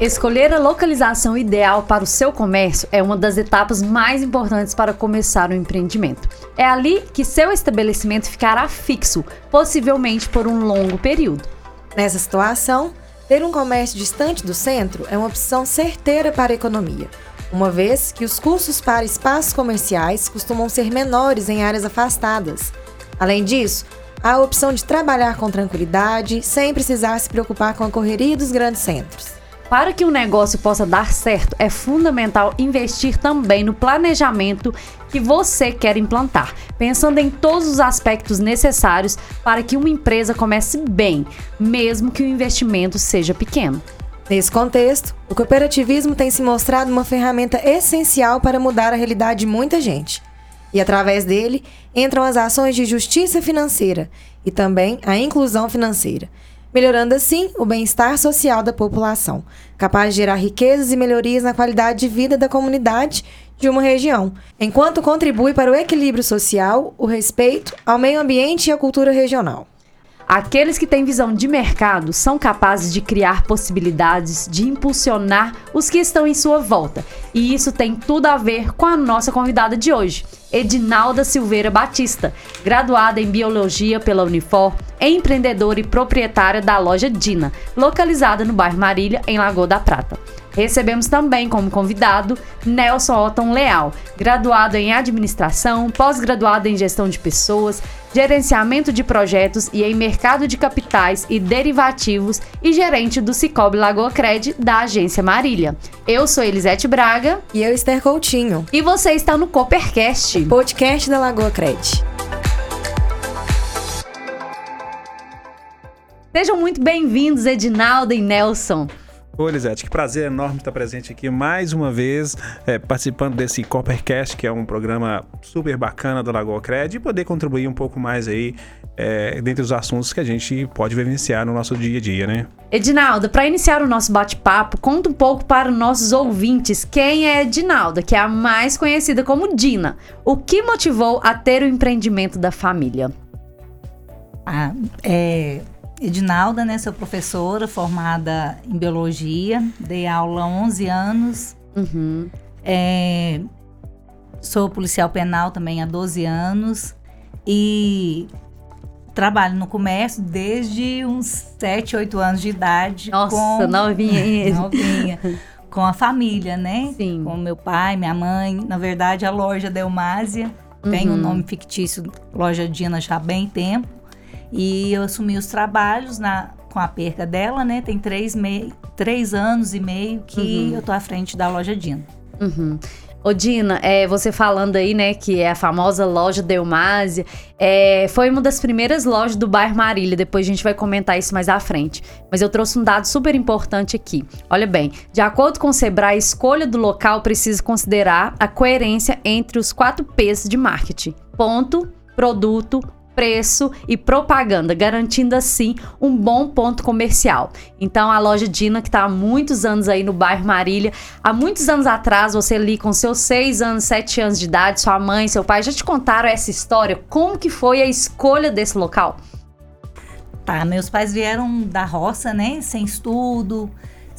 Escolher a localização ideal para o seu comércio é uma das etapas mais importantes para começar o um empreendimento. É ali que seu estabelecimento ficará fixo, possivelmente por um longo período. Nessa situação, ter um comércio distante do centro é uma opção certeira para a economia, uma vez que os custos para espaços comerciais costumam ser menores em áreas afastadas. Além disso, há a opção de trabalhar com tranquilidade, sem precisar se preocupar com a correria dos grandes centros. Para que um negócio possa dar certo, é fundamental investir também no planejamento que você quer implantar, pensando em todos os aspectos necessários para que uma empresa comece bem, mesmo que o investimento seja pequeno. Nesse contexto, o cooperativismo tem se mostrado uma ferramenta essencial para mudar a realidade de muita gente. E através dele entram as ações de justiça financeira e também a inclusão financeira melhorando assim o bem-estar social da população, capaz de gerar riquezas e melhorias na qualidade de vida da comunidade de uma região, enquanto contribui para o equilíbrio social, o respeito ao meio ambiente e à cultura regional. Aqueles que têm visão de mercado são capazes de criar possibilidades de impulsionar os que estão em sua volta. E isso tem tudo a ver com a nossa convidada de hoje, Edinalda Silveira Batista, graduada em Biologia pela Unifor, empreendedora e proprietária da loja Dina, localizada no bairro Marília, em Lagoa da Prata. Recebemos também como convidado Nelson Otton Leal, graduado em administração, pós-graduado em gestão de pessoas, gerenciamento de projetos e em mercado de capitais e derivativos e gerente do Cicobi Lagoa Cred da agência Marília. Eu sou Elisete Braga e eu Esther Coutinho. E você está no Coopercast, podcast da Lagoa Cred. Sejam muito bem-vindos, Edinaldo e Nelson. Oi, Elisete, que prazer enorme estar presente aqui mais uma vez, é, participando desse Coppercast, que é um programa super bacana do Lagoa Cred, e poder contribuir um pouco mais aí é, dentre os assuntos que a gente pode vivenciar no nosso dia a dia, né? Edinalda, para iniciar o nosso bate-papo, conta um pouco para os nossos ouvintes quem é Edinalda, que é a mais conhecida como Dina. O que motivou a ter o empreendimento da família? Ah, é, Edinalda, né? Sou professora formada em biologia, dei aula há 11 anos. Uhum. É, sou policial penal também há 12 anos e trabalho no comércio desde uns 7, 8 anos de idade. Nossa, com... novinha. novinha. Com a família, né? Sim. Com meu pai, minha mãe. Na verdade, a loja Delmásia uhum. tem um uhum. nome fictício, Loja Dina, já há bem tempo. E eu assumi os trabalhos na, com a perca dela, né? Tem três, mei, três anos e meio que uhum. eu tô à frente da loja Dina. Uhum. Ô Dina, é, você falando aí, né, que é a famosa loja Delmásia, é, foi uma das primeiras lojas do bairro Marília, depois a gente vai comentar isso mais à frente. Mas eu trouxe um dado super importante aqui. Olha bem, de acordo com o Sebrae, a escolha do local precisa considerar a coerência entre os quatro P's de marketing. Ponto, produto, preço e propaganda, garantindo assim um bom ponto comercial. Então a loja Dina, que está há muitos anos aí no bairro Marília, há muitos anos atrás, você ali com seus seis anos, sete anos de idade, sua mãe, seu pai já te contaram essa história? Como que foi a escolha desse local? Tá, meus pais vieram da roça, né, sem estudo,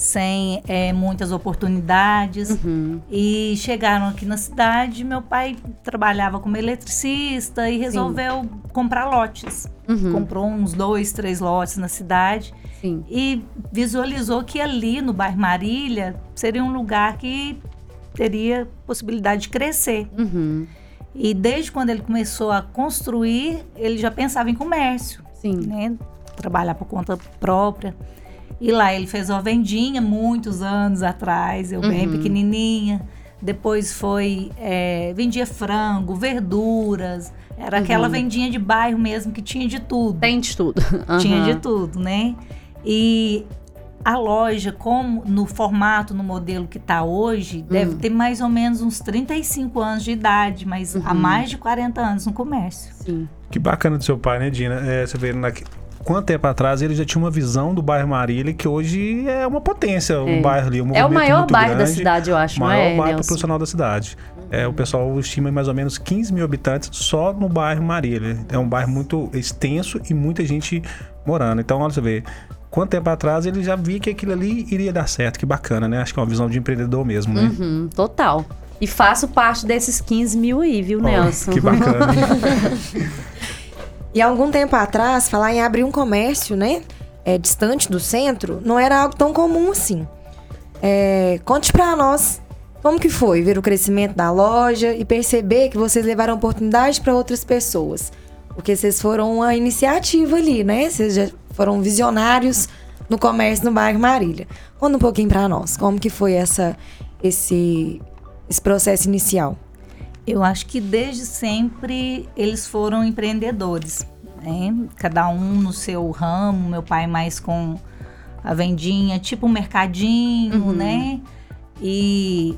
sem é, muitas oportunidades uhum. e chegaram aqui na cidade. Meu pai trabalhava como eletricista e resolveu Sim. comprar lotes. Uhum. Comprou uns dois, três lotes na cidade Sim. e visualizou que ali no bairro Marília seria um lugar que teria possibilidade de crescer. Uhum. E desde quando ele começou a construir, ele já pensava em comércio, Sim. Né? trabalhar por conta própria. E lá ele fez uma vendinha muitos anos atrás, eu bem uhum. pequenininha. Depois foi é, vendia frango, verduras. Era uhum. aquela vendinha de bairro mesmo que tinha de tudo. Tem de tudo. Uhum. Tinha de tudo, né? E a loja, como no formato, no modelo que está hoje, deve uhum. ter mais ou menos uns 35 anos de idade, mas há uhum. mais de 40 anos no comércio. Sim. Que bacana do seu pai, né, Dina? É, você vê na, quanto tempo atrás ele já tinha uma visão do bairro Marília que hoje é uma potência, o é. bairro ali, um É o maior bairro grande, da cidade, eu acho, maior não é, bairro profissional da cidade. Uhum. É, o pessoal estima mais ou menos 15 mil habitantes só no bairro Marília. É um bairro muito extenso e muita gente morando. Então, olha você vê, quanto tempo atrás ele já via que aquilo ali iria dar certo. Que bacana, né? Acho que é uma visão de empreendedor mesmo, né? Uhum, total. E faço parte desses 15 mil aí, viu, Oh, Nelson? que bacana. E há algum tempo atrás, falar em abrir um comércio, né? É, distante do centro, não era algo tão comum assim. É, conte pra nós como que foi ver o crescimento da loja e perceber que vocês levaram oportunidade para outras pessoas. Porque vocês foram uma iniciativa ali, né? Vocês já foram visionários no comércio no bairro Marília. Conta um pouquinho pra nós, como que foi essa, esse, esse processo inicial. Eu acho que desde sempre eles foram empreendedores, né? Cada um no seu ramo, meu pai mais com a vendinha, tipo um mercadinho, Uhum. né? E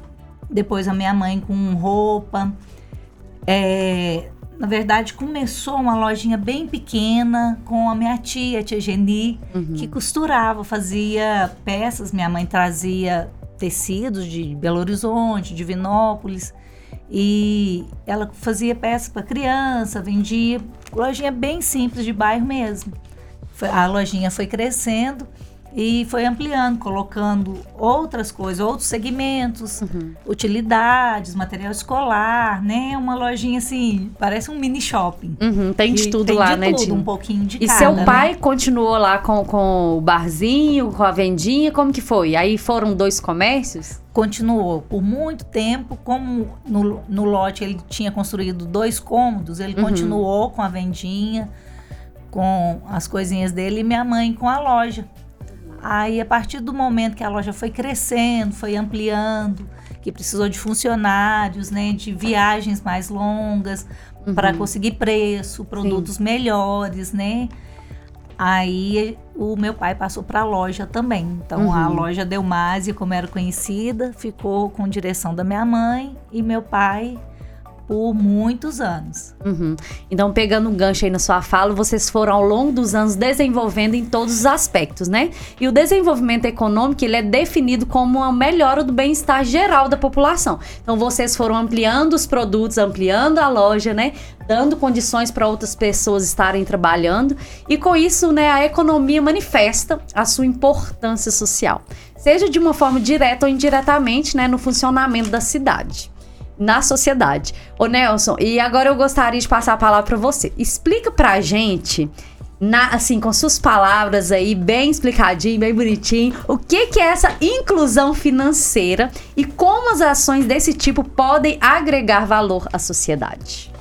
depois a minha mãe com roupa. É, na verdade, começou uma lojinha bem pequena com a minha tia, a tia Geni, Uhum. que costurava, fazia peças. Minha mãe trazia tecidos de Belo Horizonte, de Vinópolis. E ela fazia peça para criança, vendia. Lojinha bem simples de bairro mesmo. A lojinha foi crescendo e foi ampliando, colocando outras coisas, outros segmentos, utilidades, material escolar, né? Uma lojinha assim, parece um mini shopping. Uhum, tem de E tudo tem lá, de né, tudo, Dina? um pouquinho de E cada. seu né? pai continuou lá com, com o barzinho, com a vendinha, como que foi? Aí foram dois comércios? continuou por muito tempo, como no, no lote ele tinha construído dois cômodos, ele Uhum. continuou com a vendinha, com as coisinhas dele e minha mãe com a loja. Aí, a partir do momento que a loja foi crescendo, foi ampliando, que precisou de funcionários, né, de viagens mais longas para conseguir preço, produtos melhores, né? Aí o meu pai passou para a loja também. Então a Uhum. loja Delmase, como era conhecida, ficou com direção da minha mãe e meu pai por muitos anos. Uhum. Então, pegando um gancho aí na sua fala, vocês foram ao longo dos anos desenvolvendo em todos os aspectos, né? E o desenvolvimento econômico, ele é definido como uma melhora do bem-estar geral da população. Então, vocês foram ampliando os produtos, ampliando a loja, né? Dando condições para outras pessoas estarem trabalhando. E com isso, né, a economia manifesta a sua importância social. Seja de uma forma direta ou indiretamente, né, no funcionamento da cidade na sociedade. Ô Nelson, e agora eu gostaria de passar a palavra para você. Explica pra gente, na, assim, com suas palavras aí, bem explicadinho, bem bonitinho, o que, que é essa inclusão financeira e como as ações desse tipo podem agregar valor à sociedade.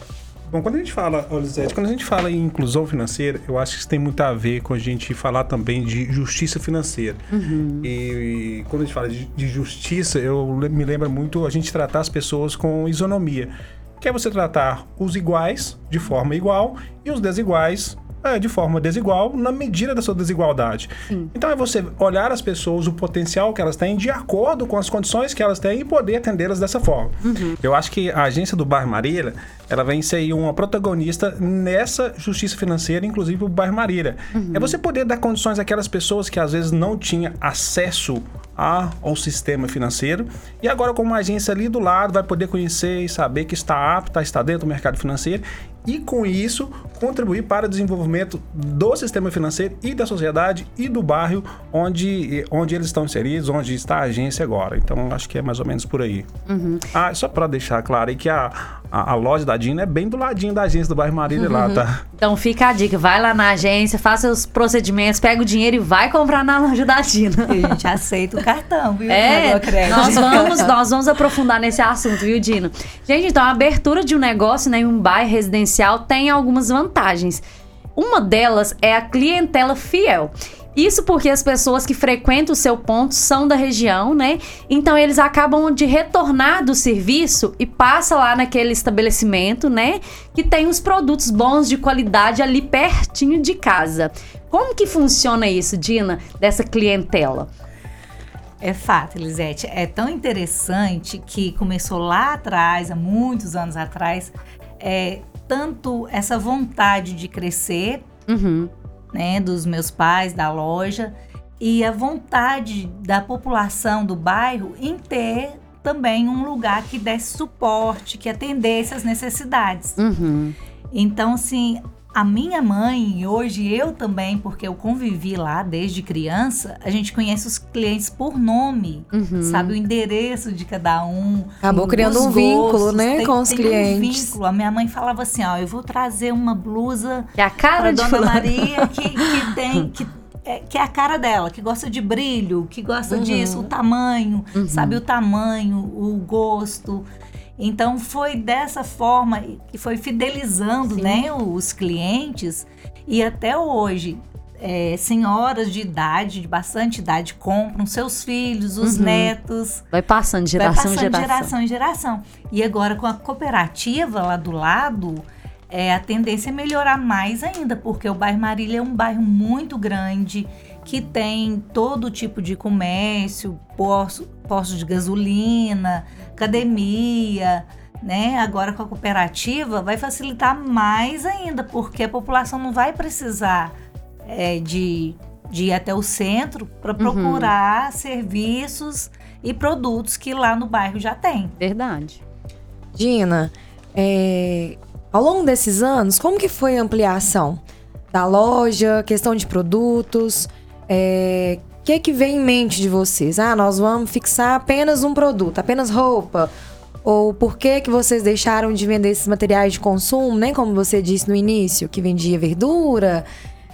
Bom, quando a gente fala, ô, Lisete, quando a gente fala em inclusão financeira, eu acho que isso tem muito a ver com a gente falar também de justiça financeira. E, e quando a gente fala de, de justiça, eu me lembro muito a gente tratar as pessoas com isonomia. Que é você tratar os iguais de forma igual e os desiguais é, de forma desigual na medida da sua desigualdade. Então é você olhar as pessoas, o potencial que elas têm, de acordo com as condições que elas têm e poder atendê-las dessa forma. Eu acho que a agência do Bairro Marília, ela vem ser uma protagonista nessa justiça financeira, inclusive o Bairro Marília. É você poder dar condições àquelas pessoas que às vezes não tinham acesso a- ao sistema financeiro e agora com uma agência ali do lado vai poder conhecer e saber que está apta, está dentro do mercado financeiro e com isso contribuir para o desenvolvimento do sistema financeiro e da sociedade e do bairro onde, onde eles estão inseridos, onde está a agência agora. Então acho que é mais ou menos por aí. Ah, só para deixar claro aí que a, a, a loja da Dina é bem do ladinho da agência do bairro Marília lá, tá? Então fica a dica, vai lá na agência, faça os procedimentos, pega o dinheiro e vai comprar na loja da Dina. E a gente aceita o cartão, viu? É, nós vamos, nós vamos aprofundar nesse assunto, viu, Dina? Gente, então a abertura de um negócio né, em um bairro residencial tem algumas vantagens. Uma delas é a clientela fiel. Isso porque as pessoas que frequentam o seu ponto são da região, né? Então eles acabam de retornar do serviço e passa lá naquele estabelecimento, né? Que tem os produtos bons de qualidade ali pertinho de casa. Como que funciona isso, Dina, dessa clientela? É fato, Elisete. É tão interessante que começou lá atrás, há muitos anos atrás, é, tanto essa vontade de crescer, Uhum. Né, dos meus pais, da loja, e a vontade da população do bairro em ter também um lugar que desse suporte, que atendesse às necessidades. Uhum. Então, assim, a minha mãe, e hoje eu também, porque eu convivi lá desde criança, a gente conhece os clientes por nome, Uhum. sabe o endereço de cada um. Acabou criando um vínculo, gostos, né, tem- com os clientes. Um vínculo. A minha mãe falava assim, ó, eu vou trazer uma blusa Que é a cara de Dona fulano. Maria que, que tem que é, que é a cara dela, que gosta de brilho, que gosta Uhum. disso, o tamanho, sabe o tamanho, o gosto. Então foi dessa forma que foi fidelizando, né, os clientes e até hoje é, senhoras de idade, de bastante idade, compram seus filhos, os Uhum. netos. Vai passando de Vai geração em passando de geração. geração em geração. E agora com a cooperativa lá do lado, é, a tendência é melhorar mais ainda, porque o bairro Marília é um bairro muito grande, que tem todo tipo de comércio, posto, posto de gasolina, academia, né? Agora com a cooperativa vai facilitar mais ainda, porque a população não vai precisar é, de, de ir até o centro para procurar serviços e produtos que lá no bairro já tem. Verdade. Dina, é, ao longo desses anos, como que foi a ampliação da loja, questão de produtos? é, O que que vem em mente de vocês? Ah, nós vamos fixar apenas um produto, apenas roupa? Ou por que que vocês deixaram de vender esses materiais de consumo, né? Como você disse no início, que vendia verdura,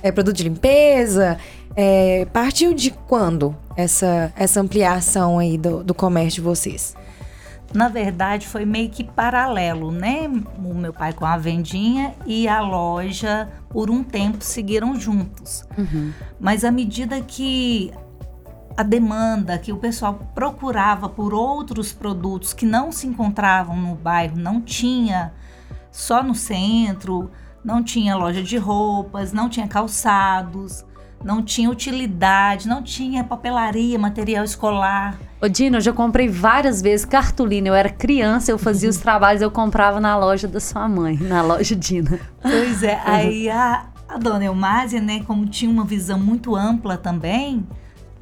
é, produto de limpeza. É, partiu de quando essa, essa ampliação aí do, do comércio de vocês? Na verdade, foi meio que paralelo, né? O meu pai com a vendinha e a loja, por um tempo, seguiram juntos. Uhum. Mas à medida que a demanda, que o pessoal procurava por outros produtos que não se encontravam no bairro, não tinha só no centro, não tinha loja de roupas, não tinha calçados, não tinha utilidade, não tinha papelaria, material escolar. Ô, Dina, eu já comprei várias vezes cartolina. Eu era criança, eu fazia os trabalhos, eu comprava na loja da sua mãe, na loja Dina. Pois é, aí a, a dona Elmásia, né, como tinha uma visão muito ampla também,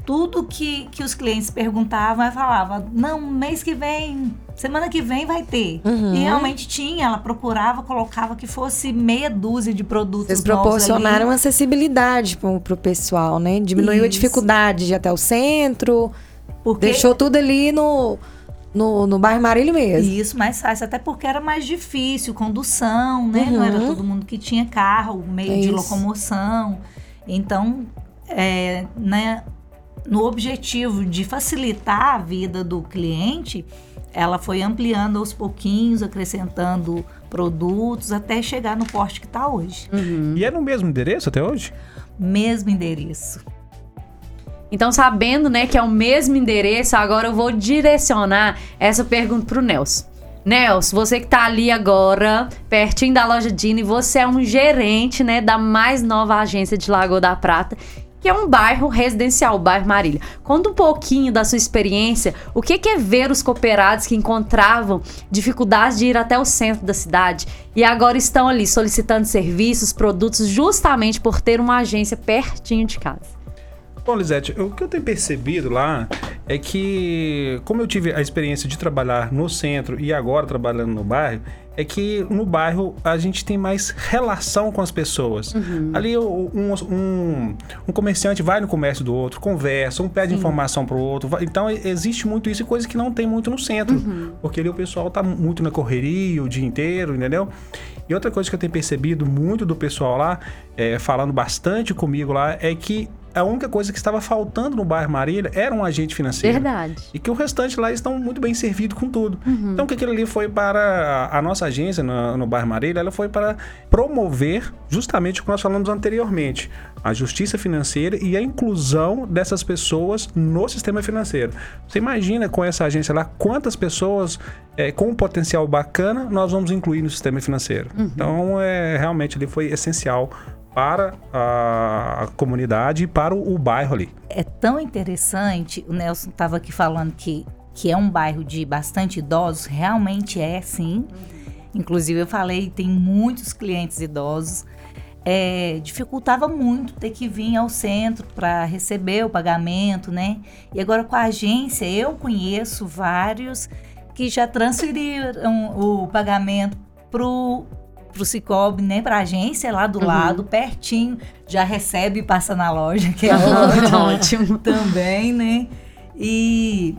tudo que, que os clientes perguntavam, ela falava, não, mês que vem, semana que vem vai ter. Uhum. E realmente tinha, ela procurava, colocava que fosse meia dúzia de produtos Vocês proporcionaram acessibilidade pro, pro pessoal, né? Diminuiu a Isso. dificuldade de ir até o centro, porque deixou tudo ali no, no, no bairro Marília mesmo. Isso, mais fácil, até porque era mais difícil, condução, né? Não era Uhum. todo mundo que tinha carro, meio É de isso. locomoção. Então, é, né, no objetivo de facilitar a vida do cliente, ela foi ampliando aos pouquinhos, acrescentando produtos, até chegar no porte que está hoje. E é no mesmo endereço até hoje? Mesmo endereço. Então, sabendo, né, que é o mesmo endereço, agora eu vou direcionar essa pergunta pro Nelson. Nelson, você que tá ali agora, pertinho da loja Dina, e você é um gerente, né, da mais nova agência de Lagoa da Prata, que é um bairro residencial, o bairro Marília. Conta um pouquinho da sua experiência, o que é ver os cooperados que encontravam dificuldades de ir até o centro da cidade e agora estão ali solicitando serviços, produtos, justamente por ter uma agência pertinho de casa. Bom, Lisete, o que eu tenho percebido lá é que, como eu tive a experiência de trabalhar no centro e agora trabalhando no bairro, é que no bairro a gente tem mais relação com as pessoas. Ali o- um, um, um comerciante vai no comércio do outro, conversa, um pede informação pro outro. vai- Então existe muito isso e coisa que não tem muito no centro. Porque ali o pessoal tá muito na correria o dia inteiro, entendeu? E outra coisa que eu tenho percebido muito do pessoal lá, é, falando bastante comigo lá, é que a única coisa que estava faltando no bairro Marília era um agente financeiro. Verdade. E que o restante lá estão muito bem servidos com tudo. Então, o que aquilo ali foi para a nossa agência no, no bairro Marília, ela foi para promover justamente o que nós falamos anteriormente, a justiça financeira e a inclusão dessas pessoas no sistema financeiro. Você imagina com essa agência lá quantas pessoas é, com um potencial bacana nós vamos incluir no sistema financeiro. Então, é, realmente ali foi essencial para a comunidade e para o, o bairro ali. é tão interessante. O Nelson estava aqui falando que, que é um bairro de bastante idosos. Realmente é, sim. Inclusive, eu falei, tem muitos clientes idosos. É, dificultava muito ter que vir ao centro para receber o pagamento, né? E agora com a agência, eu conheço vários que já transferiram o pagamento pro pro Cicobi, nem pra agência lá do lado, pertinho. Já recebe e passa na loja, que é ótimo. também, né? E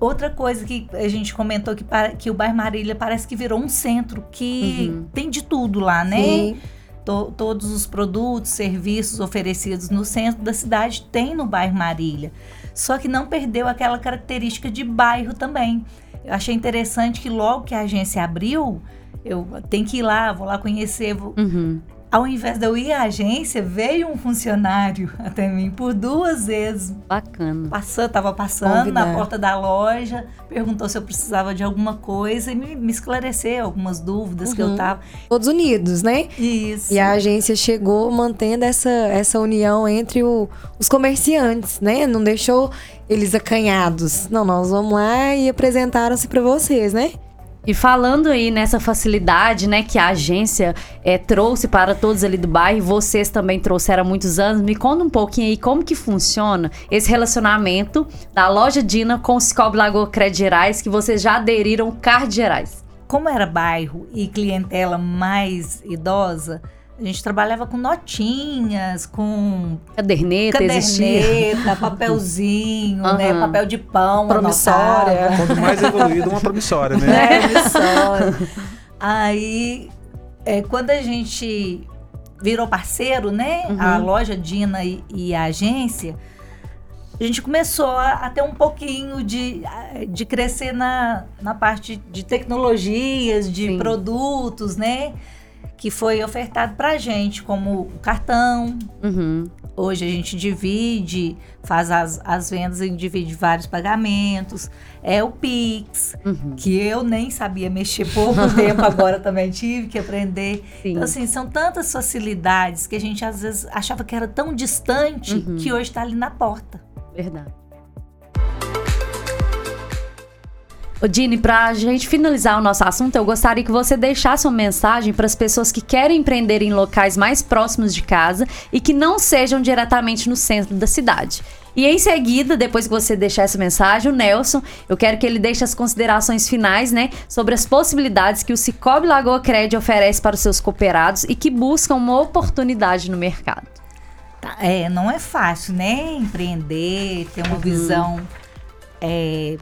outra coisa que a gente comentou que, que o bairro Marília parece que virou um centro que tem de tudo lá, né? Sim. To- todos os produtos, serviços oferecidos no centro da cidade tem no bairro Marília. Só que não perdeu aquela característica de bairro também. Eu achei interessante que logo que a agência abriu, eu tenho que ir lá, vou lá conhecer. vou- Uhum. Ao invés de eu ir à agência, veio um funcionário até mim por duas vezes. Bacana. Passando, tava passando Convidar. na porta da loja, perguntou se eu precisava de alguma coisa e me, me esclareceu algumas dúvidas que eu Uhum. tava. Todos unidos, né? Isso. E a agência chegou mantendo essa, essa união entre o- os comerciantes, né? Não deixou eles acanhados. Não, nós vamos lá e apresentaram-se para vocês, né? E falando aí nessa facilidade, né, que a agência eh, trouxe para todos ali do bairro, vocês também trouxeram há muitos anos, me conta um pouquinho aí como que funciona esse relacionamento da loja Dina com o Cicobi Lagoa Crédito Gerais, que vocês já aderiram Card Gerais. como era bairro e clientela mais idosa, a gente trabalhava com notinhas, com Caderneta, existia. caderneta, papelzinho, né? Aham. Papel de pão, Promissória. anotava. Quanto mais evoluído, uma promissória, né? É, promissória. Aí, é, quando a gente virou parceiro, né? A loja Dina e, e a agência, a gente começou a, a ter um pouquinho de, de crescer na, na parte de tecnologias, de Sim. produtos, né? Que foi ofertado pra gente, como o cartão, Uhum. Hoje a gente divide, faz as, as vendas e divide vários pagamentos. É o Pix, Uhum. que eu nem sabia mexer pouco tempo, agora também tive que aprender. Sim. Então, assim, são tantas facilidades que a gente às vezes achava que era tão distante Uhum. que hoje está ali na porta. Verdade. Dini, pra gente finalizar o nosso assunto, eu gostaria que você deixasse uma mensagem para as pessoas que querem empreender em locais mais próximos de casa e que não sejam diretamente no centro da cidade. E em seguida, depois que você deixar essa mensagem, o Nelson, eu quero que ele deixe as considerações finais, né, sobre as possibilidades que o Cicobi Lagoa Cred oferece para os seus cooperados e que buscam uma oportunidade no mercado. Tá, É, não é fácil, né? Empreender, ter uma Uhum. visão é,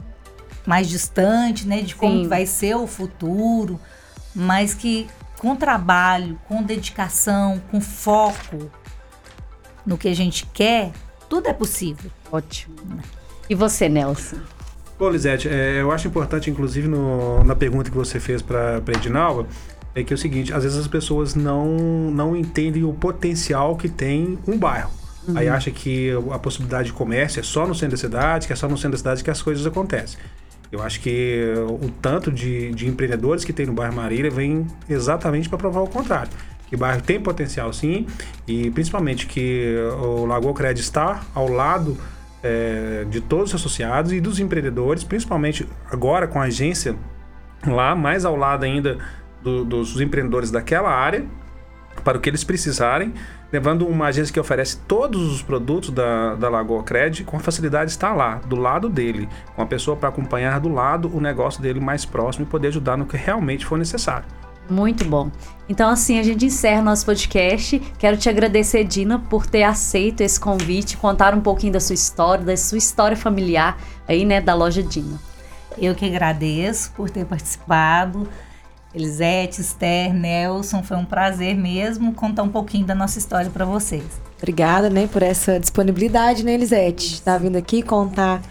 mais distante, né? De como Sim. vai ser o futuro, mas que com trabalho, com dedicação, com foco no que a gente quer, tudo é possível. Ótimo. E você, Nelson? Bom, Lisete, é, eu acho importante, inclusive, no- na pergunta que você fez para a Edinalva, é que é o seguinte, às vezes as pessoas não, não entendem o potencial que tem um bairro. Aí acha que a possibilidade de comércio é só no centro da cidade, que é só no centro da cidade que as coisas acontecem. Eu acho que o tanto de, de empreendedores que tem no bairro Marília vem exatamente para provar o contrário. Que o bairro tem potencial sim, e principalmente que o Lagoa Cred está ao lado é, de todos os associados e dos empreendedores, principalmente agora com a agência lá, mais ao lado ainda do- dos empreendedores daquela área, para o que eles precisarem, levando uma agência que oferece todos os produtos da, da Lagoa Cred, com facilidade está lá, do lado dele, com a pessoa para acompanhar do lado o negócio dele mais próximo e poder ajudar no que realmente for necessário. Muito bom. Então, assim, a gente encerra o nosso podcast. Quero te agradecer, Dina, por ter aceito esse convite, contar um pouquinho da sua história, da sua história familiar aí, né, da loja Dina. Eu que agradeço por ter participado. Elisete, Esther, Nelson, foi um prazer mesmo contar um pouquinho da nossa história para vocês. Obrigada, né, por essa disponibilidade, né, Elisete? Estar vindo aqui contar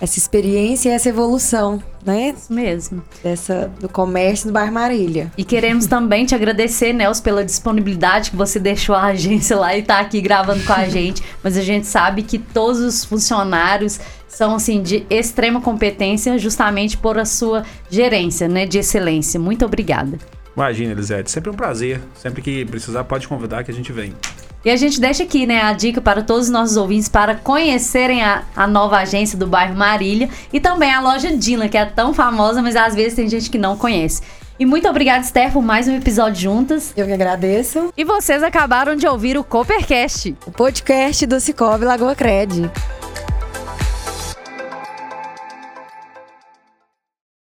essa experiência e essa evolução, né, Isso mesmo. dessa, do comércio do bairro Marília. E queremos também te agradecer, Nelson, pela disponibilidade que você deixou a agência lá e tá aqui gravando com a gente. Mas a gente sabe que todos os funcionários são, assim, de extrema competência justamente por a sua gerência, né, de excelência. Muito obrigada. Imagina, Elisete, sempre um prazer. Sempre que precisar, pode convidar que a gente vem. E a gente deixa aqui, né, a dica para todos os nossos ouvintes para conhecerem a, a nova agência do bairro Marília e também a loja Dina, que é tão famosa, mas às vezes tem gente que não conhece. E muito obrigada, Esther, por mais um episódio juntas. Eu que agradeço. E vocês acabaram de ouvir o Coopercast. O podcast do Cicobi Lagoa Cred.